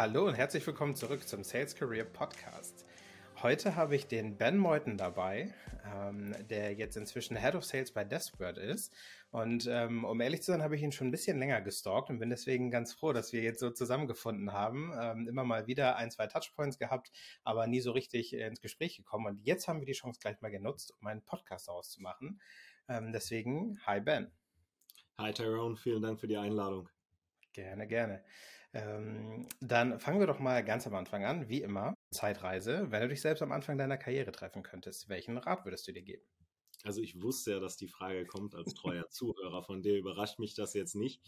Hallo und herzlich willkommen zurück zum Sales Career Podcast. Heute habe ich den Ben Meuthen dabei, ähm, der jetzt inzwischen Head of Sales bei Deskbird ist. Und ähm, um ehrlich zu sein, habe ich ihn schon ein bisschen länger gestalkt und bin deswegen ganz froh, dass wir jetzt so zusammengefunden haben. Ähm, immer mal wieder ein, zwei Touchpoints gehabt, aber nie so richtig ins Gespräch gekommen. Und jetzt haben wir die Chance gleich mal genutzt, um einen Podcast auszumachen. Ähm, deswegen, hi Ben. Hi Tyrone, vielen Dank für die Einladung. Gerne, gerne. Ähm, dann fangen wir doch mal ganz am Anfang an, wie immer. Zeitreise. Wenn du dich selbst am Anfang deiner Karriere treffen könntest, welchen Rat würdest du dir geben? Also ich wusste ja, dass die Frage kommt als treuer Zuhörer. Von dir überrascht mich das jetzt nicht.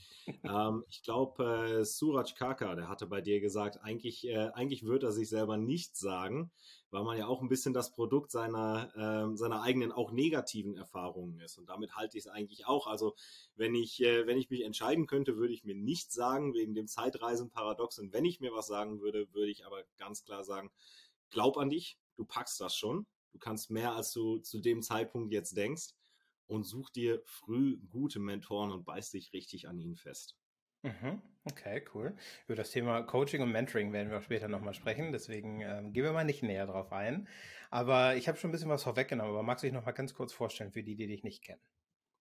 Ähm, ich glaube, äh, Suraj Kaka, der hatte bei dir gesagt, eigentlich, äh, eigentlich würde er sich selber nicht sagen, weil man ja auch ein bisschen das Produkt seiner, äh, seiner eigenen auch negativen Erfahrungen ist. Und damit halte ich es eigentlich auch. Also wenn ich, äh, wenn ich mich entscheiden könnte, würde ich mir nicht sagen, wegen dem Zeitreisenparadox. Und wenn ich mir was sagen würde, würde ich aber ganz klar sagen, glaub an dich, du packst das schon. Du kannst mehr, als du zu dem Zeitpunkt jetzt denkst und such dir früh gute Mentoren und beiß dich richtig an ihnen fest. Mhm. Okay, cool. Über das Thema Coaching und Mentoring werden wir auch später nochmal sprechen, deswegen ähm, gehen wir mal nicht näher drauf ein. Aber ich habe schon ein bisschen was vorweggenommen, aber magst du dich noch mal ganz kurz vorstellen für die, die dich nicht kennen?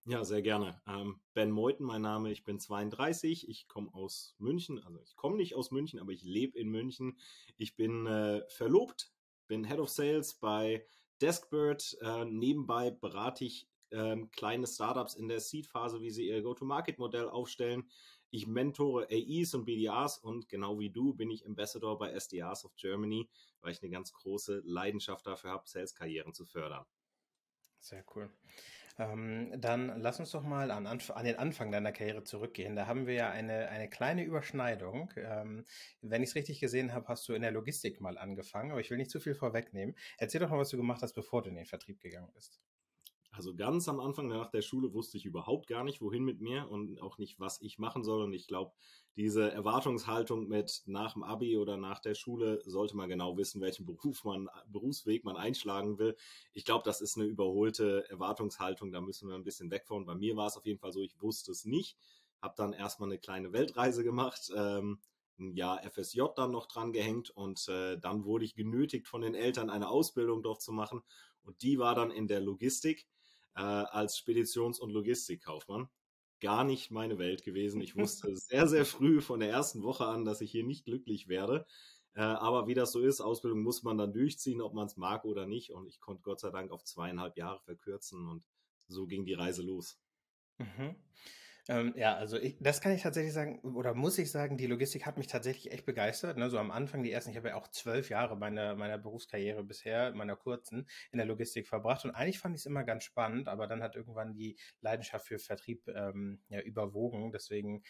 Ja, sehr gerne. Ähm, ben Meuthen, mein Name, ich bin 32, ich komme aus München, also ich komme nicht aus München, aber ich lebe in München. Ich bin äh, verlobt, bin Head of Sales bei Deskbird. Äh, nebenbei berate ich ähm, kleine Startups in der Seed-Phase, wie sie ihr Go-to-Market-Modell aufstellen. Ich mentore AEs und BDAs und genau wie du bin ich Ambassador bei SDRs of Germany, weil ich eine ganz große Leidenschaft dafür habe, Sales-Karrieren zu fördern. Sehr cool. Ähm, dann lass uns doch mal an, an, den Anfang deiner Karriere zurückgehen. Da haben wir ja eine, eine kleine Überschneidung. Ähm, wenn ich es richtig gesehen habe, hast du in der Logistik mal angefangen, aber ich will nicht zu viel vorwegnehmen. Erzähl doch mal, was du gemacht hast, bevor du in den Vertrieb gegangen bist. Also ganz am Anfang nach der Schule wusste ich überhaupt gar nicht, wohin mit mir und auch nicht, was ich machen soll. Und ich glaube, diese Erwartungshaltung mit nach dem Abi oder nach der Schule sollte man genau wissen, welchen Beruf man, Berufsweg man einschlagen will. Ich glaube, das ist eine überholte Erwartungshaltung. Da müssen wir ein bisschen weg von. Bei mir war es auf jeden Fall so, ich wusste es nicht. Habe dann erstmal eine kleine Weltreise gemacht. Ähm, ein Jahr FSJ dann noch dran gehängt und äh, dann wurde ich genötigt von den Eltern eine Ausbildung dort zu machen und die war dann in der Logistik äh, als Speditions- und Logistikkaufmann. Gar nicht meine Welt gewesen. Ich wusste sehr, sehr früh von der ersten Woche an, dass ich hier nicht glücklich werde. Äh, aber wie das so ist, Ausbildung muss man dann durchziehen, ob man es mag oder nicht. Und ich konnte Gott sei Dank auf zweieinhalb Jahre verkürzen und so ging die Reise los. Mhm. Ähm, ja, also ich, das kann ich tatsächlich sagen, oder muss ich sagen, die Logistik hat mich tatsächlich echt begeistert. Ne? So am Anfang, die ersten, ich habe ja auch zwölf Jahre meiner, meiner Berufskarriere bisher, meiner kurzen, in der Logistik verbracht. Und eigentlich fand ich es immer ganz spannend, aber dann hat irgendwann die Leidenschaft für Vertrieb ähm, ja, überwogen. Deswegen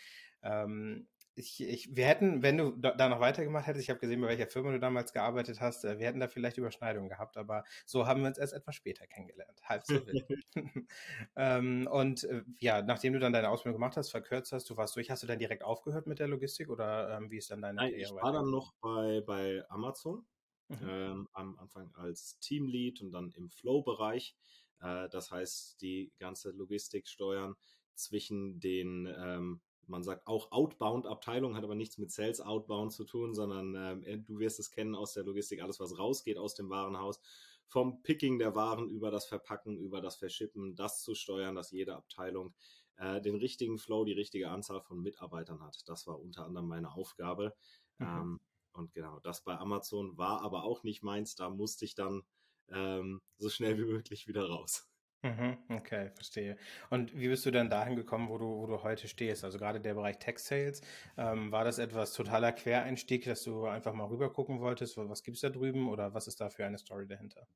ähm, ich, ich, wir hätten, wenn du da noch weitergemacht hättest, ich habe gesehen, bei welcher Firma du damals gearbeitet hast, äh, wir hätten da vielleicht Überschneidungen gehabt, aber so haben wir uns erst etwas später kennengelernt. Halb so wild. ähm, und äh, ja, nachdem du dann deine Ausbildung gemacht hast, verkürzt hast, du warst durch, hast du dann direkt aufgehört mit der Logistik oder ähm, wie ist dann deine Nein, Karriere? Ich war dann noch bei, bei Amazon, mhm. ähm, am Anfang als Teamlead und dann im Flow-Bereich. Äh, das heißt, die ganze Logistik steuern zwischen den ähm, man sagt auch Outbound-Abteilung, hat aber nichts mit Sales Outbound zu tun, sondern äh, du wirst es kennen aus der Logistik, alles was rausgeht aus dem Warenhaus, vom Picking der Waren über das Verpacken, über das Verschippen, das zu steuern, dass jede Abteilung äh, den richtigen Flow, die richtige Anzahl von Mitarbeitern hat. Das war unter anderem meine Aufgabe. Mhm. Ähm, und genau, das bei Amazon war aber auch nicht meins. Da musste ich dann ähm, so schnell wie möglich wieder raus. Mhm, okay, verstehe. Und wie bist du dann dahin gekommen, wo du, wo du heute stehst? Also gerade der Bereich Tech Sales, ähm, war das etwas totaler Quereinstieg, dass du einfach mal rüber gucken wolltest, was gibt's da drüben oder was ist da für eine Story dahinter?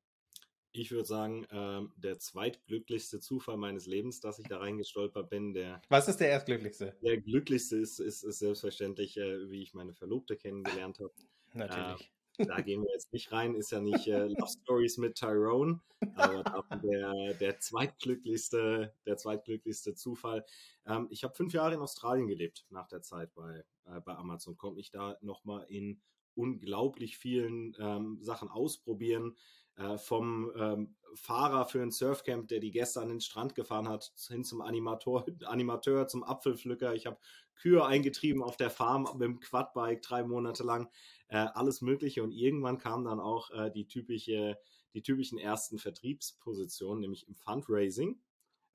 Ich würde sagen, ähm, der zweitglücklichste Zufall meines Lebens, dass ich da reingestolpert bin. Der, was ist der erstglücklichste? Der glücklichste ist, ist, ist selbstverständlich, äh, wie ich meine Verlobte kennengelernt habe. Natürlich. Da gehen wir jetzt nicht rein, ist ja nicht äh, Love Stories mit Tyrone, aber der, der zweitglücklichste, der zweitglücklichste Zufall. Ähm, ich habe fünf Jahre in Australien gelebt nach der Zeit bei, äh, bei Amazon, konnte mich da nochmal in unglaublich vielen ähm, Sachen ausprobieren. Äh, vom ähm, Fahrer für ein Surfcamp, der die Gäste an den Strand gefahren hat, hin zum Animator, Animateur, zum Apfelpflücker. Ich habe Kühe eingetrieben auf der Farm mit dem Quadbike drei Monate lang. Äh, alles Mögliche. Und irgendwann kam dann auch äh, die typische, die typischen ersten Vertriebspositionen, nämlich im Fundraising.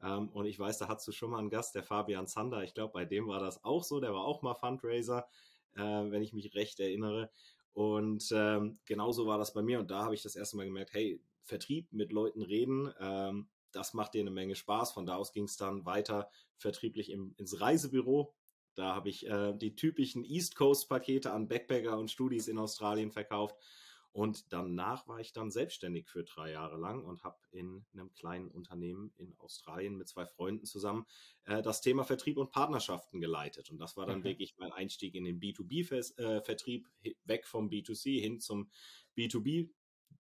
Ähm, und ich weiß, da hast du schon mal einen Gast, der Fabian Zander. Ich glaube, bei dem war das auch so. Der war auch mal Fundraiser, äh, wenn ich mich recht erinnere. Und ähm, genauso war das bei mir. Und da habe ich das erste Mal gemerkt, hey, Vertrieb mit Leuten reden, ähm, das macht dir eine Menge Spaß. Von da aus ging es dann weiter vertrieblich im, ins Reisebüro. Da habe ich äh, die typischen East Coast-Pakete an Backpacker und Studis in Australien verkauft. Und danach war ich dann selbstständig für drei Jahre lang und habe in einem kleinen Unternehmen in Australien mit zwei Freunden zusammen äh, das Thema Vertrieb und Partnerschaften geleitet. Und das war dann okay. wirklich mein Einstieg in den B2B-Vertrieb, äh, weg vom B2C hin zum B2B.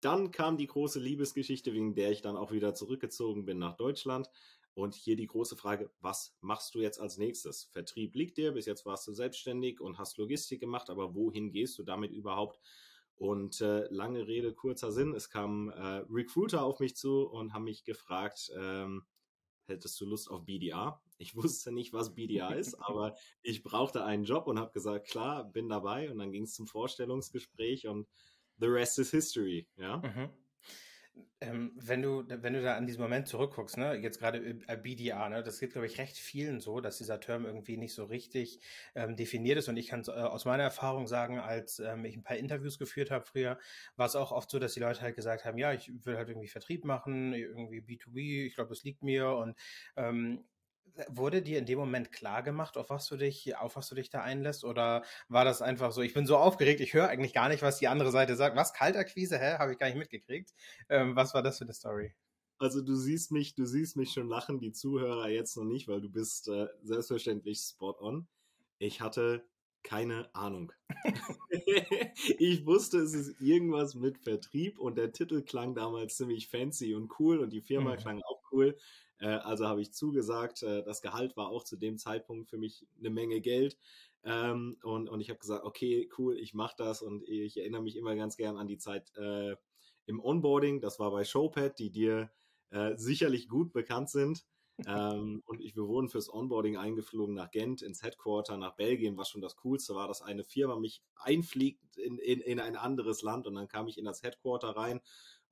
Dann kam die große Liebesgeschichte, wegen der ich dann auch wieder zurückgezogen bin nach Deutschland. Und hier die große Frage, was machst du jetzt als nächstes? Vertrieb liegt dir, bis jetzt warst du selbstständig und hast Logistik gemacht, aber wohin gehst du damit überhaupt? Und äh, lange Rede, kurzer Sinn, es kamen äh, Recruiter auf mich zu und haben mich gefragt, ähm, hättest du Lust auf BDA? Ich wusste nicht, was BDA ist, aber ich brauchte einen Job und habe gesagt, klar, bin dabei. Und dann ging es zum Vorstellungsgespräch und the rest is history. Ja. Mhm. Ähm, wenn du, wenn du da an diesen Moment zurückguckst, ne, jetzt gerade äh, BDA, ne, das geht, glaube ich, recht vielen so, dass dieser Term irgendwie nicht so richtig ähm, definiert ist. Und ich kann äh, aus meiner Erfahrung sagen, als ähm, ich ein paar Interviews geführt habe früher, war es auch oft so, dass die Leute halt gesagt haben, ja, ich will halt irgendwie Vertrieb machen, irgendwie B2B, ich glaube, das liegt mir. Und ähm, Wurde dir in dem Moment klar gemacht, auf was du dich, auf was du dich da einlässt? Oder war das einfach so, ich bin so aufgeregt, ich höre eigentlich gar nicht, was die andere Seite sagt. Was, Kaltakquise? Hä? Habe ich gar nicht mitgekriegt. Ähm, was war das für eine Story? Also du siehst mich, du siehst mich schon lachen, die Zuhörer jetzt noch nicht, weil du bist äh, selbstverständlich spot on. Ich hatte keine Ahnung. ich wusste, es ist irgendwas mit Vertrieb und der Titel klang damals ziemlich fancy und cool und die Firma mhm. klang auch cool. Äh, also habe ich zugesagt. Äh, das Gehalt war auch zu dem Zeitpunkt für mich eine Menge Geld. Ähm, und, und ich habe gesagt, okay, cool, ich mache das. Und ich erinnere mich immer ganz gern an die Zeit äh, im Onboarding. Das war bei Showpad, die dir äh, sicherlich gut bekannt sind. ähm, und ich, wir wurden fürs Onboarding eingeflogen nach Gent, ins Headquarter, nach Belgien, was schon das Coolste war, dass eine Firma mich einfliegt in, in, in ein anderes Land und dann kam ich in das Headquarter rein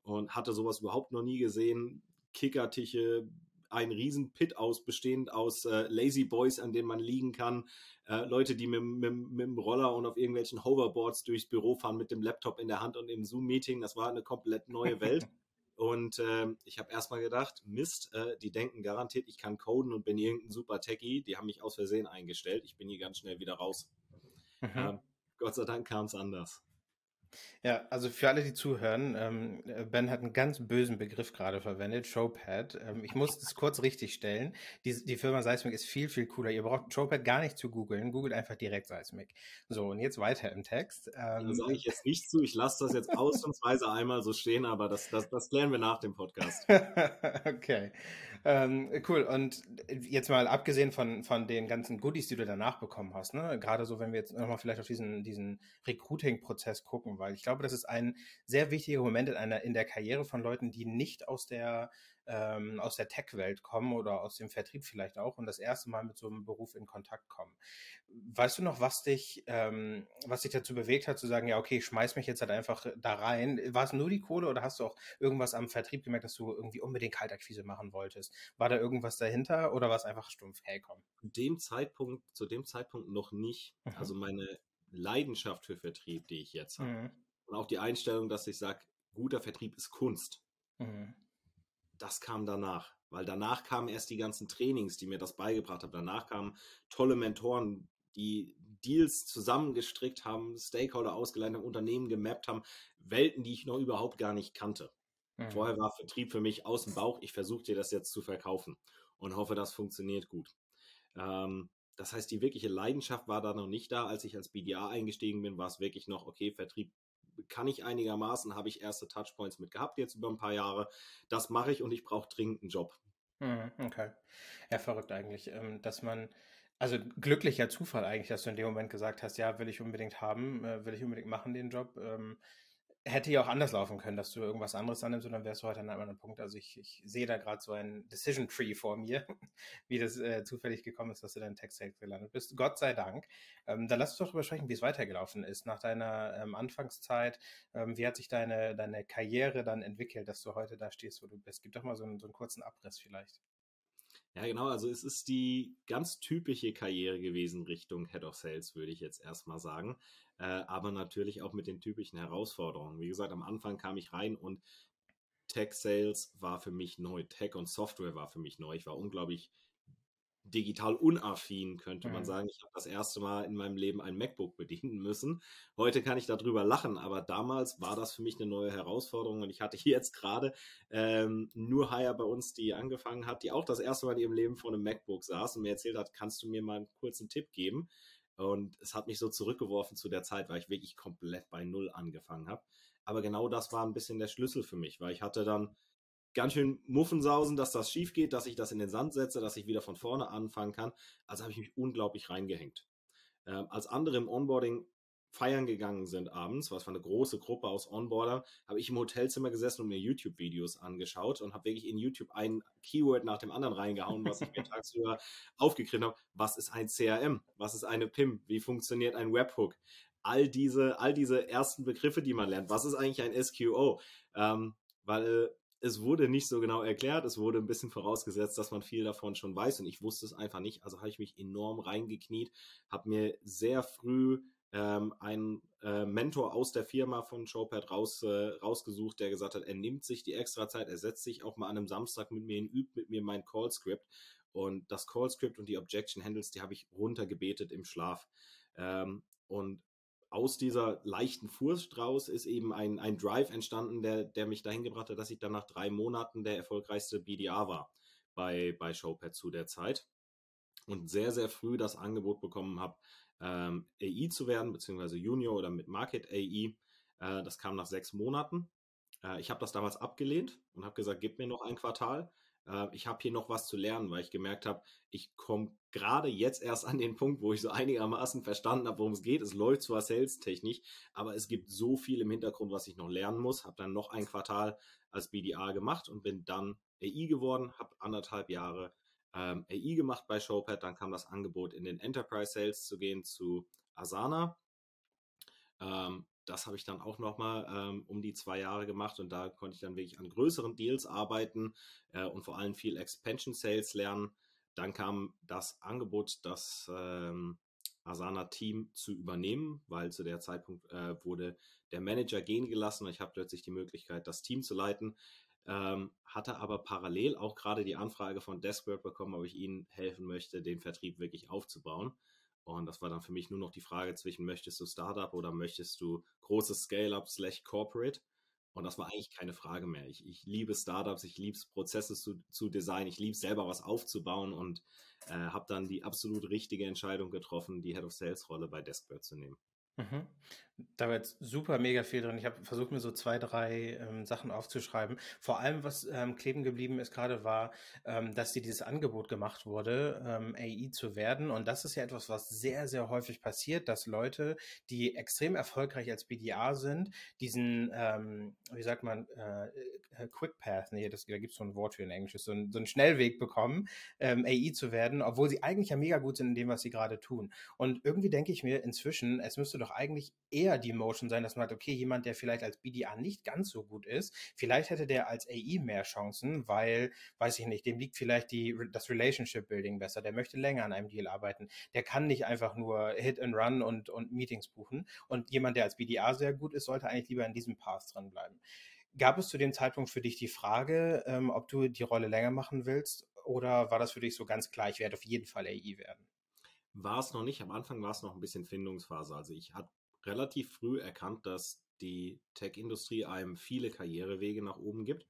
und hatte sowas überhaupt noch nie gesehen. Kickertische, ein riesen Pit aus, bestehend aus äh, Lazy Boys, an denen man liegen kann, äh, Leute, die mit, mit, mit dem Roller und auf irgendwelchen Hoverboards durchs Büro fahren mit dem Laptop in der Hand und im Zoom-Meeting. Das war eine komplett neue Welt. Und äh, ich habe erstmal gedacht, Mist, äh, die denken garantiert, ich kann coden und bin irgendein super Techie. Die haben mich aus Versehen eingestellt. Ich bin hier ganz schnell wieder raus. Mhm. Ähm, Gott sei Dank kam es anders. Ja, also für alle, die zuhören, ähm, äh, Ben hat einen ganz bösen Begriff gerade verwendet, Showpad. Ähm, ich muss das kurz richtig stellen. Die, die Firma Seismic ist viel, viel cooler. Ihr braucht Showpad gar nicht zu googeln. Googelt einfach direkt Seismic. So, und jetzt weiter im Text. Ähm, da sage ich jetzt nicht zu. Ich lasse das jetzt ausnahmsweise einmal so stehen, aber das, das, das klären wir nach dem Podcast. okay. Ähm, cool. Und jetzt mal abgesehen von, von den ganzen Goodies, die du danach bekommen hast, ne? gerade so, wenn wir jetzt nochmal vielleicht auf diesen, diesen Recruiting-Prozess gucken, weil ich glaube, das ist ein sehr wichtiger Moment in, einer, in der Karriere von Leuten, die nicht aus der ähm, aus der Tech-Welt kommen oder aus dem Vertrieb vielleicht auch und das erste Mal mit so einem Beruf in Kontakt kommen. Weißt du noch, was dich, ähm, was dich dazu bewegt hat, zu sagen, ja, okay, ich schmeiß mich jetzt halt einfach da rein? War es nur die Kohle oder hast du auch irgendwas am Vertrieb gemerkt, dass du irgendwie unbedingt Kaltakquise machen wolltest? War da irgendwas dahinter oder war es einfach stumpf, hey, komm? Zu dem Zeitpunkt, zu dem Zeitpunkt noch nicht. Mhm. Also meine Leidenschaft für Vertrieb, die ich jetzt habe. Mhm. Und auch die Einstellung, dass ich sage, guter Vertrieb ist Kunst. Mhm das kam danach. Weil danach kamen erst die ganzen Trainings, die mir das beigebracht haben. Danach kamen tolle Mentoren, die Deals zusammengestrickt haben, Stakeholder ausgeleitet haben, Unternehmen gemappt haben, Welten, die ich noch überhaupt gar nicht kannte. Mhm. Vorher war Vertrieb für mich aus dem Bauch. Ich versuche dir das jetzt zu verkaufen und hoffe, das funktioniert gut. Ähm, das heißt, die wirkliche Leidenschaft war da noch nicht da. Als ich als BDA eingestiegen bin, war es wirklich noch, okay, Vertrieb kann ich einigermaßen, habe ich erste Touchpoints mit gehabt jetzt über ein paar Jahre. Das mache ich und ich brauche dringend einen Job. Hm, okay. Ja, verrückt eigentlich, ähm, dass man Also glücklicher Zufall eigentlich, dass du in dem Moment gesagt hast, ja, will ich unbedingt haben, äh, will ich unbedingt machen, den Job. Hätte ja auch anders laufen können, dass du irgendwas anderes annimmst und dann wärst du heute an einem anderen Punkt. Also ich, ich sehe da gerade so ein Decision Tree vor mir, wie das äh, zufällig gekommen ist, dass du dann Sales gelandet bist. Gott sei Dank. Ähm, dann lass uns doch darüber sprechen, wie es weitergelaufen ist nach deiner ähm, Anfangszeit. Ähm, wie hat sich deine, deine Karriere dann entwickelt, dass du heute da stehst, wo du bist? Gib doch mal so einen, so einen kurzen Abriss vielleicht. Ja, genau. Also es ist die ganz typische Karriere gewesen Richtung Head of Sales, würde ich jetzt erstmal sagen. Äh, aber natürlich auch mit den typischen Herausforderungen. Wie gesagt, am Anfang kam ich rein und Tech Sales war für mich neu. Tech und Software war für mich neu. Ich war unglaublich digital unaffin, könnte mhm. man sagen. Ich habe das erste Mal in meinem Leben ein MacBook bedienen müssen. Heute kann ich darüber lachen, aber damals war das für mich eine neue Herausforderung und ich hatte jetzt gerade ähm, nur Hire bei uns, die angefangen hat, die auch das erste Mal in ihrem Leben vor einem MacBook saß und mir erzählt hat, kannst du mir mal einen kurzen Tipp geben? Und es hat mich so zurückgeworfen zu der Zeit, weil ich wirklich komplett bei Null angefangen habe. Aber genau das war ein bisschen der Schlüssel für mich, weil ich hatte dann ganz schön Muffensausen, dass das schief geht, dass ich das in den Sand setze, dass ich wieder von vorne anfangen kann. Also habe ich mich unglaublich reingehängt. Ähm, als andere im Onboarding feiern gegangen sind abends, was war eine große Gruppe aus Onboarder, habe ich im Hotelzimmer gesessen und mir YouTube-Videos angeschaut und habe wirklich in YouTube ein Keyword nach dem anderen reingehauen, was ich mir tagsüber aufgekriegt habe. Was ist ein CRM? Was ist eine PIM? Wie funktioniert ein Webhook? All diese, all diese ersten Begriffe, die man lernt. Was ist eigentlich ein SQO? Ähm, weil es wurde nicht so genau erklärt, es wurde ein bisschen vorausgesetzt, dass man viel davon schon weiß und ich wusste es einfach nicht. Also habe ich mich enorm reingekniet, habe mir sehr früh ähm, einen äh, Mentor aus der Firma von Showpad raus, äh, rausgesucht, der gesagt hat, er nimmt sich die extra Zeit, er setzt sich auch mal an einem Samstag mit mir hin, übt mit mir mein Call-Script und das Call-Script und die Objection Handles, die habe ich runtergebetet im Schlaf. Ähm, und aus dieser leichten Furcht raus ist eben ein, ein Drive entstanden, der, der mich dahin gebracht hat, dass ich dann nach drei Monaten der erfolgreichste BDA war bei, bei Showpad zu der Zeit und sehr, sehr früh das Angebot bekommen habe, ähm, AI zu werden, beziehungsweise Junior oder mit Market AI. Äh, das kam nach sechs Monaten. Äh, ich habe das damals abgelehnt und habe gesagt, gib mir noch ein Quartal äh, ich habe hier noch was zu lernen, weil ich gemerkt habe, ich komme gerade jetzt erst an den Punkt, wo ich so einigermaßen verstanden habe, worum es geht. Es läuft zwar sales-technisch, aber es gibt so viel im Hintergrund, was ich noch lernen muss. Habe dann noch ein Quartal als BDA gemacht und bin dann AI geworden, habe anderthalb Jahre ähm, AI gemacht bei Showpad. Dann kam das Angebot, in den Enterprise Sales zu gehen zu Asana. Ähm, das habe ich dann auch nochmal ähm, um die zwei Jahre gemacht und da konnte ich dann wirklich an größeren Deals arbeiten äh, und vor allem viel Expansion Sales lernen. Dann kam das Angebot, das ähm, Asana-Team zu übernehmen, weil zu der Zeitpunkt äh, wurde der Manager gehen gelassen und ich habe plötzlich die Möglichkeit, das Team zu leiten. Ähm, hatte aber parallel auch gerade die Anfrage von Deskwork bekommen, ob ich ihnen helfen möchte, den Vertrieb wirklich aufzubauen. Und das war dann für mich nur noch die Frage zwischen, möchtest du Startup oder möchtest du großes Scale-up slash Corporate? Und das war eigentlich keine Frage mehr. Ich, ich liebe Startups, ich liebe es, Prozesse zu, zu designen, ich liebe selber was aufzubauen und äh, habe dann die absolut richtige Entscheidung getroffen, die Head of Sales Rolle bei Deskbird zu nehmen. Mhm. Da war jetzt super mega viel drin. Ich habe versucht, mir so zwei, drei ähm, Sachen aufzuschreiben. Vor allem, was ähm, kleben geblieben ist gerade, war, ähm, dass dir dieses Angebot gemacht wurde, ähm, AI zu werden. Und das ist ja etwas, was sehr, sehr häufig passiert, dass Leute, die extrem erfolgreich als BDA sind, diesen, ähm, wie sagt man, äh, äh, Quick Path, nee, das, da gibt es so ein Wort für in Englisch, so, ein, so einen Schnellweg bekommen, ähm, AI zu werden, obwohl sie eigentlich ja mega gut sind in dem, was sie gerade tun. Und irgendwie denke ich mir inzwischen, es müsste doch eigentlich eher die Motion sein, dass man hat, okay, jemand, der vielleicht als BDA nicht ganz so gut ist, vielleicht hätte der als AI mehr Chancen, weil, weiß ich nicht, dem liegt vielleicht die, das Relationship Building besser, der möchte länger an einem Deal arbeiten, der kann nicht einfach nur Hit and Run und, und Meetings buchen. Und jemand, der als BDA sehr gut ist, sollte eigentlich lieber in diesem Path dranbleiben. Gab es zu dem Zeitpunkt für dich die Frage, ähm, ob du die Rolle länger machen willst oder war das für dich so ganz klar, ich werde auf jeden Fall AI werden? War es noch nicht. Am Anfang war es noch ein bisschen Findungsphase. Also ich hatte relativ früh erkannt, dass die Tech-Industrie einem viele Karrierewege nach oben gibt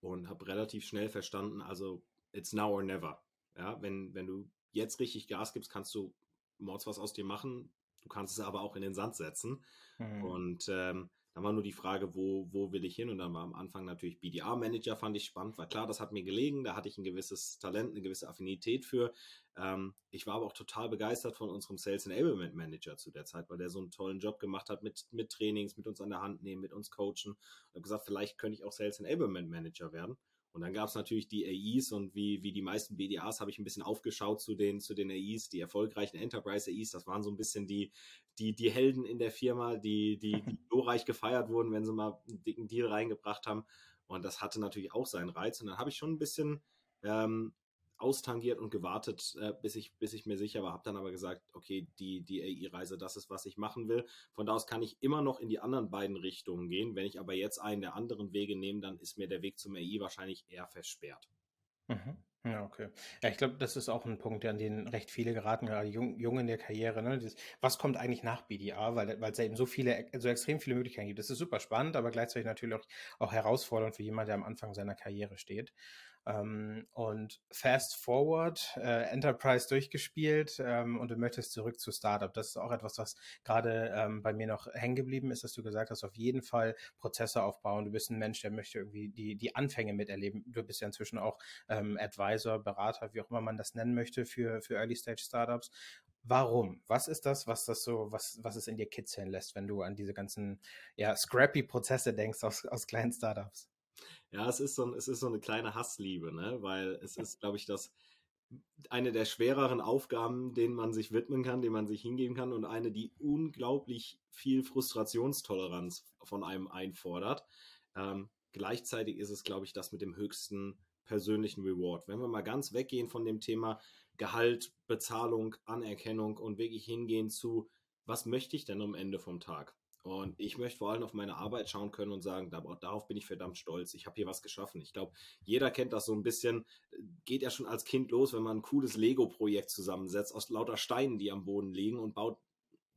und habe relativ schnell verstanden, also it's now or never. Ja, wenn, wenn du jetzt richtig Gas gibst, kannst du mords was aus dir machen. Du kannst es aber auch in den Sand setzen. Mhm. Und ähm, Dann war nur die Frage, wo, wo will ich hin? Und dann war am Anfang natürlich BDA-Manager, fand ich spannend, war klar, das hat mir gelegen, da hatte ich ein gewisses Talent, eine gewisse Affinität für. Ähm, ich war aber auch total begeistert von unserem Sales Enablement Manager zu der Zeit, weil der so einen tollen Job gemacht hat mit, mit Trainings, mit uns an der Hand nehmen, mit uns coachen. Ich habe gesagt, vielleicht könnte ich auch Sales Enablement Manager werden. Und dann gab es natürlich die AIs und wie, wie die meisten BDAs habe ich ein bisschen aufgeschaut zu den, zu den AIs, die erfolgreichen Enterprise AIs. Das waren so ein bisschen die, die, die Helden in der Firma, die, die, die glorreich gefeiert wurden, wenn sie mal einen dicken Deal reingebracht haben. Und das hatte natürlich auch seinen Reiz. Und dann habe ich schon ein bisschen ähm, austangiert und gewartet, äh, bis, ich, bis ich mir sicher war. Habe dann aber gesagt, okay, die, die AI-Reise, das ist, was ich machen will. Von da aus kann ich immer noch in die anderen beiden Richtungen gehen. Wenn ich aber jetzt einen der anderen Wege nehme, dann ist mir der Weg zum AI wahrscheinlich eher versperrt. Mhm. Ja, okay. Ja, ich glaube, das ist auch ein Punkt, an den recht viele geraten, gerade jung, jung in der Karriere. Ne? Dieses, was kommt eigentlich nach BDA? Weil, weil es ja eben so viele, so extrem viele Möglichkeiten gibt. Das ist super spannend, aber gleichzeitig natürlich auch, auch herausfordernd für jemanden, der am Anfang seiner Karriere steht. Ähm, und fast forward, äh, Enterprise durchgespielt ähm, und du möchtest zurück zu Startup. Das ist auch etwas, was gerade ähm, bei mir noch hängen geblieben ist, dass du gesagt hast, auf jeden Fall Prozesse aufbauen. Du bist ein Mensch, der möchte irgendwie die, die Anfänge miterleben. Du bist ja inzwischen auch ähm, Advisor, Berater, wie auch immer man das nennen möchte für, für Early Stage Startups. Warum? Was ist das, was das so, was, was es in dir kitzeln lässt, wenn du an diese ganzen, ja, scrappy Prozesse denkst aus, aus kleinen Startups? Ja, es ist so, ein, es ist so eine kleine Hassliebe, ne? weil es ist, glaube ich, das eine der schwereren Aufgaben, denen man sich widmen kann, denen man sich hingeben kann und eine, die unglaublich viel Frustrationstoleranz von einem einfordert. Ähm, gleichzeitig ist es, glaube ich, das mit dem höchsten persönlichen Reward. Wenn wir mal ganz weggehen von dem Thema Gehalt, Bezahlung, Anerkennung und wirklich hingehen zu, was möchte ich denn am Ende vom Tag? Und ich möchte vor allem auf meine Arbeit schauen können und sagen, darauf bin ich verdammt stolz. Ich habe hier was geschaffen. Ich glaube, jeder kennt das so ein bisschen. Geht ja schon als Kind los, wenn man ein cooles Lego-Projekt zusammensetzt aus lauter Steinen, die am Boden liegen und baut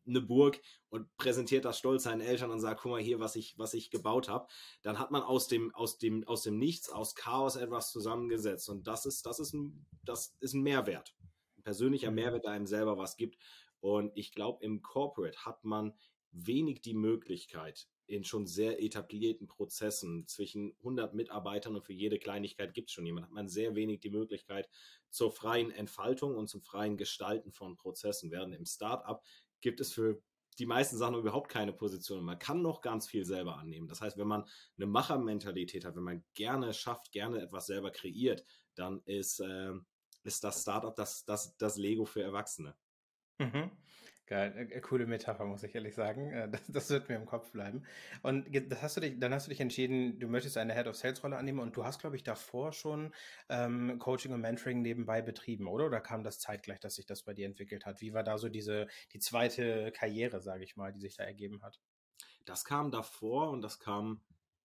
eine Burg und präsentiert das stolz seinen Eltern und sagt, guck mal hier, was ich, was ich gebaut habe. Dann hat man aus dem, aus dem, aus dem Nichts, aus Chaos etwas zusammengesetzt. Und das ist, das ist ein, das ist ein Mehrwert. Ein persönlicher mhm. Mehrwert, der einem selber was gibt. Und ich glaube, im Corporate hat man wenig die Möglichkeit, in schon sehr etablierten Prozessen zwischen 100 Mitarbeitern und für jede Kleinigkeit gibt es schon jemand, hat man sehr wenig die Möglichkeit zur freien Entfaltung und zum freien Gestalten von Prozessen. Während im Startup gibt es für die meisten Sachen überhaupt keine Position. Man kann noch ganz viel selber annehmen. Das heißt, wenn man eine Machermentalität hat, wenn man gerne schafft, gerne etwas selber kreiert, dann ist, äh, ist das Startup das, das, das Lego für Erwachsene. Mhm. Geil, äh, äh, coole Metapher, muss ich ehrlich sagen. Äh, das, das, wird mir im Kopf bleiben. Und das hast du dich, dann hast du dich entschieden, du möchtest eine Head of Sales Rolle annehmen und du hast, glaube ich, davor schon ähm, Coaching und Mentoring nebenbei betrieben, oder? Oder kam das zeitgleich, dass sich das bei dir entwickelt hat? Wie war da so diese, die zweite Karriere, sage ich mal, die sich da ergeben hat? Das kam davor und das kam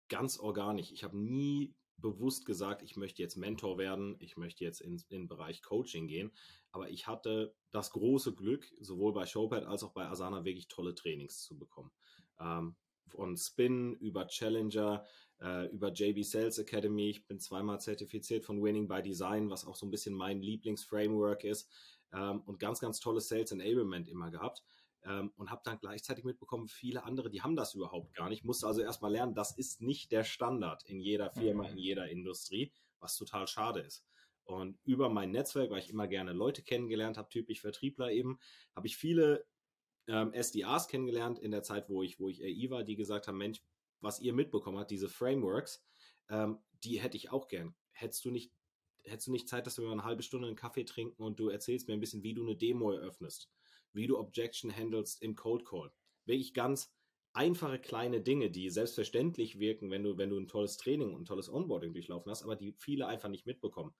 ganz organisch. Ich habe nie bewusst gesagt, ich möchte jetzt Mentor werden, ich möchte jetzt in, in den Bereich Coaching gehen. Aber ich hatte das große Glück, sowohl bei Showpad als auch bei Asana wirklich tolle Trainings zu bekommen. Ähm, von Spin über Challenger, äh, über JB Sales Academy. Ich bin zweimal zertifiziert von Winning by Design, was auch so ein bisschen mein Lieblingsframework ist. Ähm, und ganz, ganz tolles Sales Enablement immer gehabt. Ähm, und habe dann gleichzeitig mitbekommen, viele andere, die haben das überhaupt gar nicht. Musste also erstmal lernen, das ist nicht der Standard in jeder Firma, mhm. in jeder Industrie, was total schade ist. Und über mein Netzwerk, weil ich immer gerne Leute kennengelernt habe, typisch Vertriebler eben, habe ich viele ähm, SDAs kennengelernt in der Zeit, wo ich, wo ich AI war, die gesagt haben, Mensch, was ihr mitbekommen habt, diese Frameworks, ähm, die hätte ich auch gern. Hättest du nicht, hättest du nicht Zeit, dass wir mal eine halbe Stunde einen Kaffee trinken und du erzählst mir ein bisschen, wie du eine Demo eröffnest? wie du Objection handelst im Code Call. Wirklich ganz einfache kleine Dinge, die selbstverständlich wirken, wenn du, wenn du ein tolles Training und ein tolles Onboarding durchlaufen hast, aber die viele einfach nicht mitbekommen.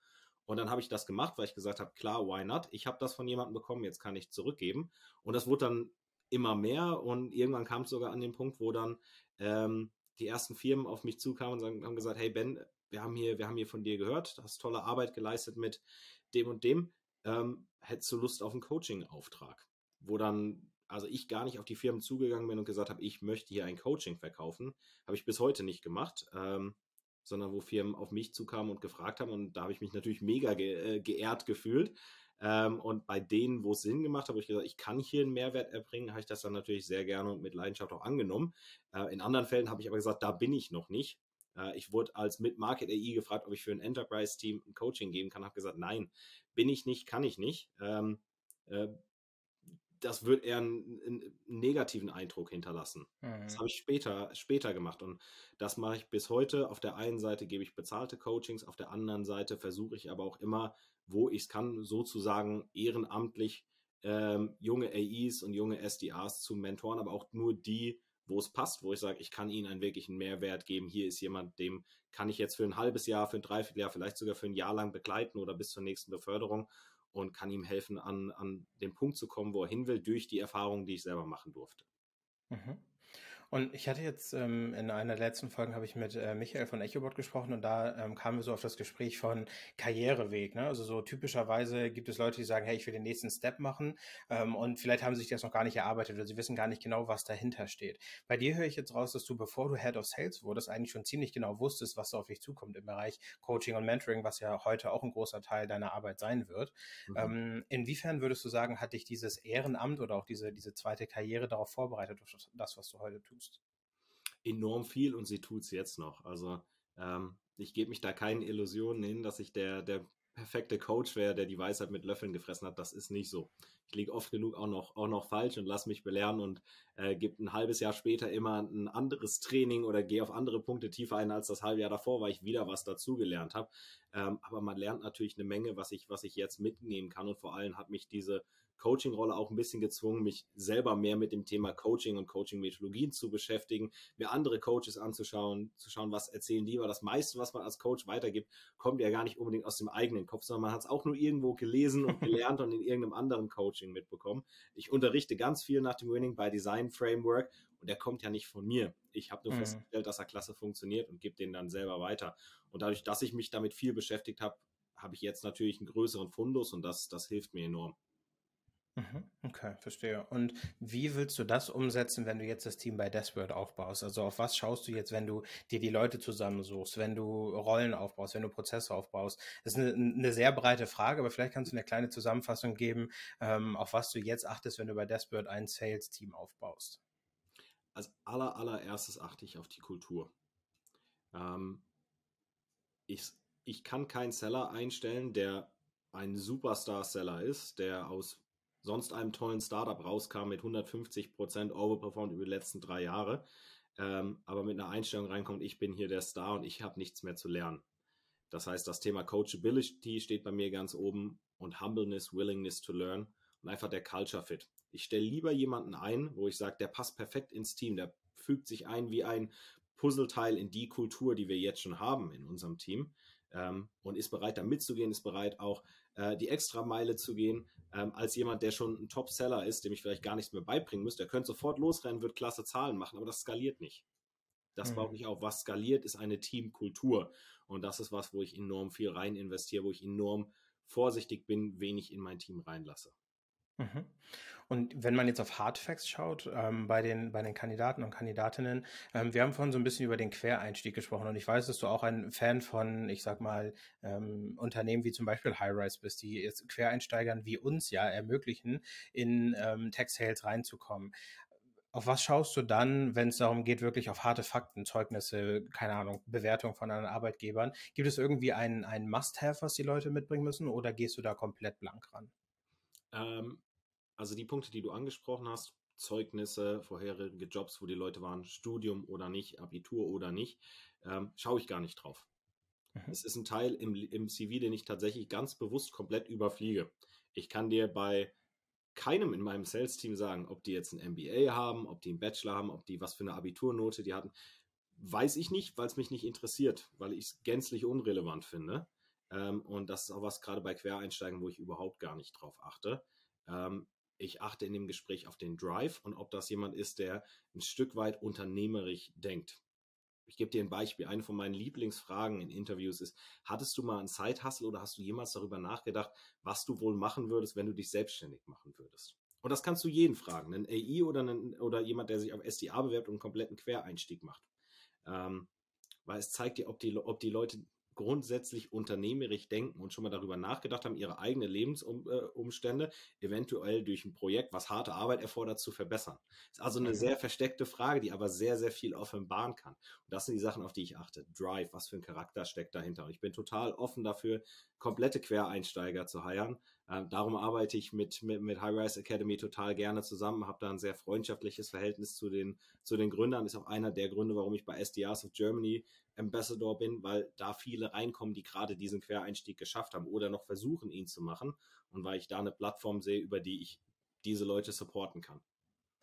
Und dann habe ich das gemacht, weil ich gesagt habe, klar, why not? Ich habe das von jemandem bekommen, jetzt kann ich zurückgeben. Und das wurde dann immer mehr und irgendwann kam es sogar an den Punkt, wo dann ähm, die ersten Firmen auf mich zukamen und haben gesagt, hey Ben, wir haben hier, wir haben hier von dir gehört, du hast tolle Arbeit geleistet mit dem und dem. Ähm, hättest du Lust auf einen Coaching-Auftrag? wo dann, also ich gar nicht auf die Firmen zugegangen bin und gesagt habe, ich möchte hier ein Coaching verkaufen. Habe ich bis heute nicht gemacht, ähm, sondern wo Firmen auf mich zukamen und gefragt haben. Und da habe ich mich natürlich mega ge äh, geehrt gefühlt. Ähm, und bei denen, wo es Sinn gemacht hat, wo ich gesagt ich kann hier einen Mehrwert erbringen, habe ich das dann natürlich sehr gerne und mit Leidenschaft auch angenommen. Äh, in anderen Fällen habe ich aber gesagt, da bin ich noch nicht. Äh, ich wurde als Mid-Market AI gefragt, ob ich für ein Enterprise-Team ein Coaching geben kann. Habe gesagt, nein, bin ich nicht, kann ich nicht. Ähm, äh, das wird eher einen, einen, negativen Eindruck hinterlassen. Mhm. Das habe ich später, später gemacht und das mache ich bis heute. Auf der einen Seite gebe ich bezahlte Coachings, auf der anderen Seite versuche ich aber auch immer, wo ich es kann, sozusagen ehrenamtlich ähm, junge AIs und junge SDAs zu mentoren, aber auch nur die, wo es passt, wo ich sage, ich kann ihnen einen wirklichen Mehrwert geben. Hier ist jemand, dem kann ich jetzt für ein halbes Jahr, für ein Dreivierteljahr, vielleicht sogar für ein Jahr lang begleiten oder bis zur nächsten Beförderung und kann ihm helfen, an, an den Punkt zu kommen, wo er hin will, durch die Erfahrungen, die ich selber machen durfte. Mhm. Und ich hatte jetzt ähm, in einer der letzten Folgen habe ich mit äh, Michael von EchoBot gesprochen und da ähm, kamen wir so auf das Gespräch von Karriereweg. Ne? Also so typischerweise gibt es Leute, die sagen, hey, ich will den nächsten Step machen ähm, und vielleicht haben sie sich das noch gar nicht erarbeitet oder sie wissen gar nicht genau, was dahinter steht. Bei dir höre ich jetzt raus, dass du, bevor du Head of Sales wurdest, eigentlich schon ziemlich genau wusstest, was da auf dich zukommt im Bereich Coaching und Mentoring, was ja heute auch ein großer Teil deiner Arbeit sein wird. Mhm. Ähm, inwiefern würdest du sagen, hat dich dieses Ehrenamt oder auch diese, diese zweite Karriere darauf vorbereitet, auf das, was du heute tust? Tust? Enorm viel und sie tut es jetzt noch. Also ähm, ich gebe mich da keinen Illusionen hin, dass ich der, der perfekte Coach wäre, der die Weisheit mit Löffeln gefressen hat. Das ist nicht so. Ich liege oft genug auch noch, auch noch falsch und lasse mich belehren und äh, gebe ein halbes Jahr später immer ein anderes Training oder gehe auf andere Punkte tiefer ein als das halbe Jahr davor, weil ich wieder was dazugelernt habe. Ähm, aber man lernt natürlich eine Menge, was ich, was ich jetzt mitnehmen kann und vor allem hat mich diese Coaching-Rolle auch ein bisschen gezwungen, mich selber mehr mit dem Thema Coaching und Coaching-Methodologien zu beschäftigen, mir andere Coaches anzuschauen, zu schauen, was erzählen die, weil das meiste, was man als Coach weitergibt, kommt ja gar nicht unbedingt aus dem eigenen Kopf, sondern man hat es auch nur irgendwo gelesen und gelernt und in irgendeinem anderen Coaching mitbekommen. Ich unterrichte ganz viel nach dem Winning by Design Framework und der kommt ja nicht von mir. Ich habe nur mhm. festgestellt, dass er klasse funktioniert und gebe den dann selber weiter. Und dadurch, dass ich mich damit viel beschäftigt habe, habe ich jetzt natürlich einen größeren Fundus und das, das hilft mir enorm. Mhm, okay, verstehe. Und wie willst du das umsetzen, wenn du jetzt das Team bei Desperate aufbaust? Also auf was schaust du jetzt, wenn du dir die Leute zusammensuchst, wenn du Rollen aufbaust, wenn du Prozesse aufbaust? Das ist eine, eine sehr breite Frage, aber vielleicht kannst du eine kleine Zusammenfassung geben, ähm, auf was du jetzt achtest, wenn du bei Desperate ein Sales-Team aufbaust. Als aller, allererstes achte ich auf die Kultur. Ähm, ich, ich kann keinen Seller einstellen, der ein Superstar-Seller ist, der aus sonst einem tollen Startup rauskam mit 150 Prozent overperformed über die letzten drei Jahre, ähm, aber mit einer Einstellung reinkommt, ich bin hier der Star und ich habe nichts mehr zu lernen. Das heißt, das Thema Coachability steht bei mir ganz oben und Humbleness, Willingness to Learn und einfach der Culture Fit. Ich stelle lieber jemanden ein, wo ich sage, der passt perfekt ins Team, der fügt sich ein wie ein Puzzleteil in die Kultur, die wir jetzt schon haben in unserem Team ähm, und ist bereit, da mitzugehen, ist bereit, auch äh, die extra Meile zu gehen, ähm, als jemand, der schon ein Top-Seller ist, dem ich vielleicht gar nichts mehr beibringen müsste. Der könnte sofort losrennen, wird klasse Zahlen machen, aber das skaliert nicht. Das mhm. baut nicht auf. Was skaliert, ist eine Teamkultur. Und das ist was, wo ich enorm viel rein investiere, wo ich enorm vorsichtig bin, wen ich in mein Team reinlasse. Mhm. Und wenn man jetzt auf Hardfacts schaut, ähm, bei, den, bei den Kandidaten und Kandidatinnen, ähm, wir haben vorhin so ein bisschen über den Quereinstieg gesprochen und ich weiß, dass du auch ein Fan von, ich sag mal, ähm, Unternehmen wie zum Beispiel Highrise bist, die jetzt Quereinsteigern wie uns ja ermöglichen, in ähm, Tech-Sales reinzukommen. Auf was schaust du dann, wenn es darum geht, wirklich auf harte Fakten, Zeugnisse, keine Ahnung, Bewertung von anderen Arbeitgebern? Gibt es irgendwie ein, ein Must-Have, was die Leute mitbringen müssen oder gehst du da komplett blank ran? Ähm, also die Punkte, die du angesprochen hast, Zeugnisse, vorherige Jobs, wo die Leute waren, Studium oder nicht, Abitur oder nicht, ähm, schaue ich gar nicht drauf. Mhm. Es ist ein Teil im, im CV, den ich tatsächlich ganz bewusst komplett überfliege. Ich kann dir bei keinem in meinem Sales-Team sagen, ob die jetzt ein MBA haben, ob die einen Bachelor haben, ob die was für eine Abiturnote die hatten. Weiß ich nicht, weil es mich nicht interessiert, weil ich es gänzlich unrelevant finde. Ähm, und das ist auch was gerade bei Quereinsteigen, wo ich überhaupt gar nicht drauf achte. Ähm, ich achte in dem Gespräch auf den Drive und ob das jemand ist, der ein Stück weit unternehmerisch denkt. Ich gebe dir ein Beispiel. Eine von meinen Lieblingsfragen in Interviews ist, hattest du mal einen Side-Hustle oder hast du jemals darüber nachgedacht, was du wohl machen würdest, wenn du dich selbstständig machen würdest? Und das kannst du jeden fragen, einen AI oder, einen, oder jemand, der sich auf SDA bewerbt und einen kompletten Quereinstieg macht. Ähm, weil es zeigt dir, ob die, ob die Leute grundsätzlich unternehmerisch denken und schon mal darüber nachgedacht haben, ihre eigenen Lebensumstände eventuell durch ein Projekt, was harte Arbeit erfordert, zu verbessern. Das ist also eine mhm. sehr versteckte Frage, die aber sehr, sehr viel offenbaren kann. Und das sind die Sachen, auf die ich achte. Drive, was für ein Charakter steckt dahinter. Und ich bin total offen dafür, komplette Quereinsteiger zu heiren. Ähm, darum arbeite ich mit, mit, mit High Rise Academy total gerne zusammen, habe da ein sehr freundschaftliches Verhältnis zu den, zu den Gründern. Ist auch einer der Gründe, warum ich bei SDRs of Germany Ambassador bin, weil da viele reinkommen, die gerade diesen Quereinstieg geschafft haben oder noch versuchen, ihn zu machen. Und weil ich da eine Plattform sehe, über die ich diese Leute supporten kann.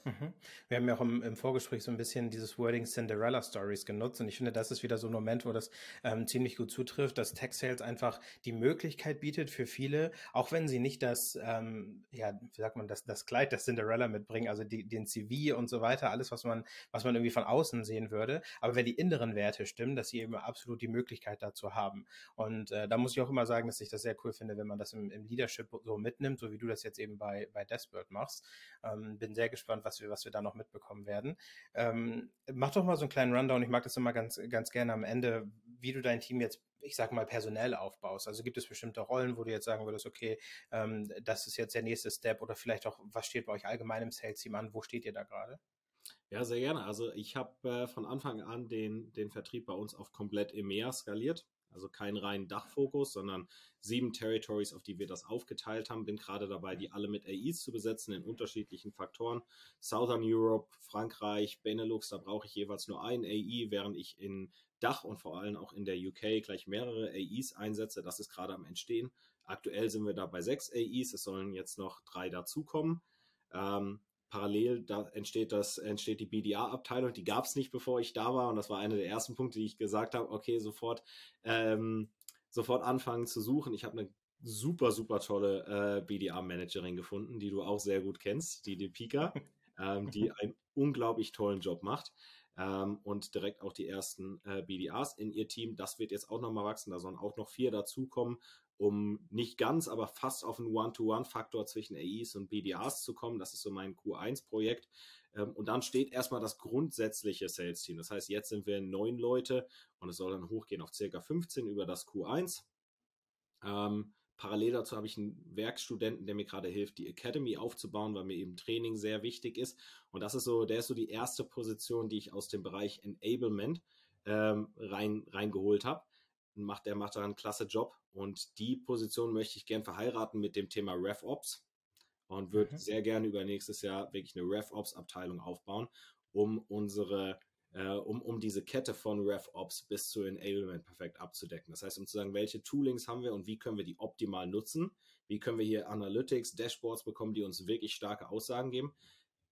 Mhm. Wir haben ja auch im, im, Vorgespräch so ein bisschen dieses Wording Cinderella Stories genutzt und ich finde, das ist wieder so ein Moment, wo das ähm, ziemlich gut zutrifft, dass Tech Sales einfach die Möglichkeit bietet für viele, auch wenn sie nicht das, ähm, ja, wie sagt man, das, das Kleid der Cinderella mitbringen, also die, den CV und so weiter, alles, was man, was man irgendwie von außen sehen würde, aber wenn die inneren Werte stimmen, dass sie eben absolut die Möglichkeit dazu haben. Und äh, da muss ich auch immer sagen, dass ich das sehr cool finde, wenn man das im, im Leadership so mitnimmt, so wie du das jetzt eben bei, bei Desperate machst. Ähm, bin sehr gespannt, was wir, was wir da noch mitbekommen werden. Ähm, mach doch mal so einen kleinen Rundown. Ich mag das immer ganz, ganz gerne am Ende, wie du dein Team jetzt, ich sag mal, personell aufbaust. Also gibt es bestimmte Rollen, wo du jetzt sagen würdest, okay, ähm, das ist jetzt der nächste Step oder vielleicht auch, was steht bei euch allgemein im Sales-Team an? Wo steht ihr da gerade? Ja, sehr gerne. Also ich habe äh, von Anfang an den, den Vertrieb bei uns auf komplett EMEA skaliert. Also kein reinen Dachfokus, sondern sieben Territories, auf die wir das aufgeteilt haben. Bin gerade dabei, die alle mit AIs zu besetzen in unterschiedlichen Faktoren. Southern Europe, Frankreich, Benelux, da brauche ich jeweils nur ein AI, während ich in Dach und vor allem auch in der UK gleich mehrere AIs einsetze. Das ist gerade am Entstehen. Aktuell sind wir da bei sechs AIs. Es sollen jetzt noch drei dazukommen. Ähm, parallel da entsteht das entsteht die BDA-Abteilung. Die gab es nicht, bevor ich da war, und das war einer der ersten Punkte, die ich gesagt habe. Okay, sofort ähm, sofort anfangen zu suchen. Ich habe eine super super tolle äh, BDA-Managerin gefunden, die du auch sehr gut kennst, die die Pika, ähm, die einen unglaublich tollen Job macht. Ähm, und direkt auch die ersten äh, BDAs in ihr Team. Das wird jetzt auch nochmal wachsen. Da sollen auch noch vier dazukommen um nicht ganz, aber fast auf einen One-to-One-Faktor zwischen AIs und BDAs zu kommen. Das ist so mein Q1-Projekt. Ähm, und dann steht erstmal das grundsätzliche Sales-Team. Das heißt, jetzt sind wir neun Leute und es soll dann hochgehen auf circa 15 über das Q1. Ähm, parallel dazu habe ich einen Werkstudenten, der mir gerade hilft, die Academy aufzubauen, weil mir eben Training sehr wichtig ist. Und das ist so, der ist so die erste Position, die ich aus dem Bereich Enablement ähm, rein, reingeholt habe macht, der macht da einen klasse Job. Und die Position möchte ich gern verheiraten mit dem Thema RevOps und würde mhm. sehr gerne über nächstes Jahr wirklich eine RevOps-Abteilung aufbauen, um unsere äh, um, um diese Kette von RevOps bis zu Enablement perfekt abzudecken. Das heißt, um zu sagen, welche Toolings haben wir und wie können wir die optimal nutzen, wie können wir hier Analytics, Dashboards bekommen, die uns wirklich starke Aussagen geben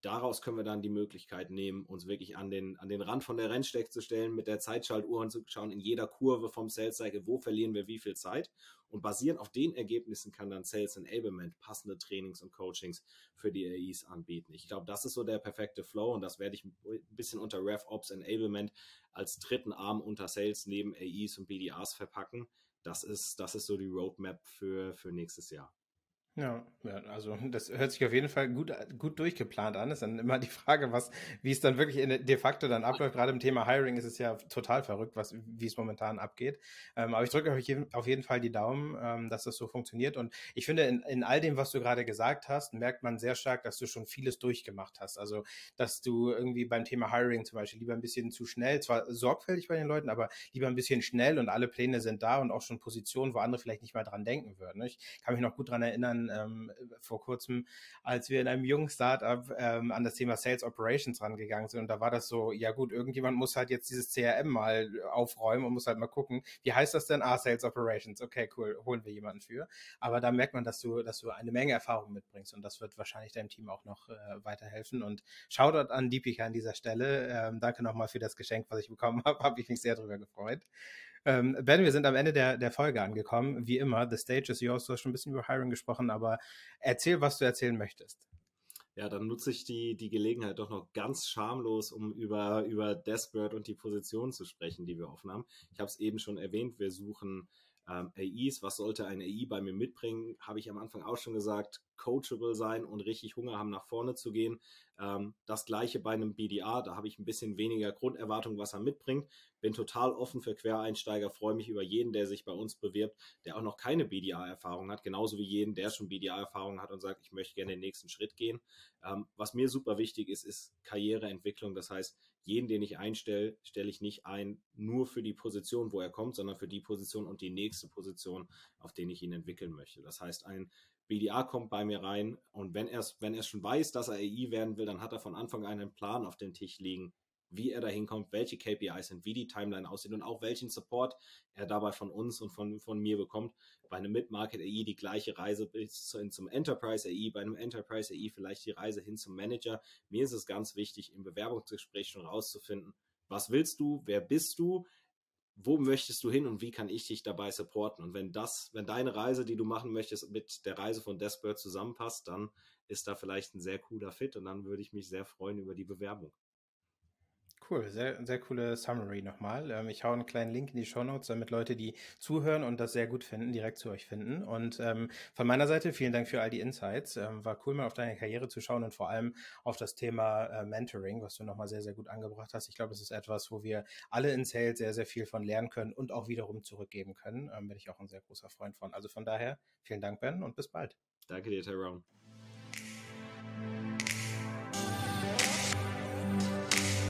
daraus können wir dann die Möglichkeit nehmen, uns wirklich an den, an den Rand von der Rennstrecke zu stellen, mit der Zeitschaltuhr und zu schauen, in jeder Kurve vom Sales Cycle, wo verlieren wir wie viel Zeit. Und basierend auf den Ergebnissen kann dann Sales Enablement passende Trainings und Coachings für die AIs anbieten. Ich glaube, das ist so der perfekte Flow und das werde ich ein bisschen unter RevOps Enablement als dritten Arm unter Sales neben AIs und BDAs verpacken. Das ist, das ist so die Roadmap für, für nächstes Jahr. Ja, also das hört sich auf jeden Fall gut, gut durchgeplant an. Ist dann immer die Frage, was, wie es dann wirklich in, de facto dann abläuft. Gerade im Thema Hiring ist es ja total verrückt, was, wie es momentan abgeht. Ähm, aber ich drücke euch auf jeden Fall die Daumen, ähm, dass das so funktioniert. Und ich finde, in, in all dem, was du gerade gesagt hast, merkt man sehr stark, dass du schon vieles durchgemacht hast. Also, dass du irgendwie beim Thema Hiring zum Beispiel lieber ein bisschen zu schnell, zwar sorgfältig bei den Leuten, aber lieber ein bisschen schnell und alle Pläne sind da und auch schon Positionen, wo andere vielleicht nicht mal dran denken würden. Ich kann mich noch gut dran erinnern, ähm, vor kurzem, als wir in einem jungen Startup ähm, an das Thema Sales Operations rangegangen sind. Und da war das so, ja gut, irgendjemand muss halt jetzt dieses CRM mal aufräumen und muss halt mal gucken, wie heißt das denn? Ah, Sales Operations. Okay, cool, holen wir jemanden für. Aber da merkt man, dass du, dass du eine Menge Erfahrung mitbringst und das wird wahrscheinlich deinem Team auch noch äh, weiterhelfen. Und Shoutout an Deepika an dieser Stelle. Ähm, danke nochmal für das Geschenk, was ich bekommen habe. Habe ich mich sehr drüber gefreut. Ähm, ben, wir sind am Ende der, der Folge angekommen. Wie immer, the stage is yours. Du hast schon ein bisschen über Hiring gesprochen, aber erzähl, was du erzählen möchtest. Ja, dann nutze ich die, die Gelegenheit doch noch ganz schamlos, um über, über Desperate und die Position zu sprechen, die wir offen haben. Ich habe es eben schon erwähnt, wir suchen Ähm, AIs, was sollte ein AI bei mir mitbringen? Habe ich am Anfang auch schon gesagt, coachable sein und richtig Hunger haben, nach vorne zu gehen. Ähm, das gleiche bei einem BDA, da habe ich ein bisschen weniger Grunderwartung, was er mitbringt. Bin total offen für Quereinsteiger, freue mich über jeden, der sich bei uns bewirbt, der auch noch keine BDA-Erfahrung hat, genauso wie jeden, der schon BDA-Erfahrung hat und sagt, ich möchte gerne den nächsten Schritt gehen. Ähm, was mir super wichtig ist, ist Karriereentwicklung. Das heißt, jeden, den ich einstelle, stelle ich nicht ein nur für die Position, wo er kommt, sondern für die Position und die nächste Position, auf den ich ihn entwickeln möchte. Das heißt, ein BDA kommt bei mir rein und wenn er wenn er schon weiß, dass er AI werden will, dann hat er von Anfang an einen Plan auf den Tisch liegen, wie er da hinkommt, welche KPIs sind, wie die Timeline aussieht und auch welchen Support er dabei von uns und von, von mir bekommt. Bei einem Mid-Market AI die gleiche Reise bis zu, zum Enterprise AI, bei einem Enterprise AI vielleicht die Reise hin zum Manager. Mir ist es ganz wichtig, im Bewerbungsgespräch schon rauszufinden, was willst du, wer bist du, wo möchtest du hin und wie kann ich dich dabei supporten? Und wenn das, wenn deine Reise, die du machen möchtest, mit der Reise von Desperate zusammenpasst, dann ist da vielleicht ein sehr cooler Fit und dann würde ich mich sehr freuen über die Bewerbung. Cool, sehr, sehr coole Summary nochmal. Ähm, ich hau einen kleinen Link in die Show Notes, damit Leute, die zuhören und das sehr gut finden, direkt zu euch finden. Und ähm, von meiner Seite vielen Dank für all die Insights. Ähm, war cool, mal auf deine Karriere zu schauen und vor allem auf das Thema äh, Mentoring, was du nochmal sehr, sehr gut angebracht hast. Ich glaube, das ist etwas, wo wir alle in Sales sehr, sehr viel von lernen können und auch wiederum zurückgeben können. Ähm, bin ich auch ein sehr großer Freund von. Also von daher, vielen Dank, Ben, und bis bald. Danke dir, Tyrone.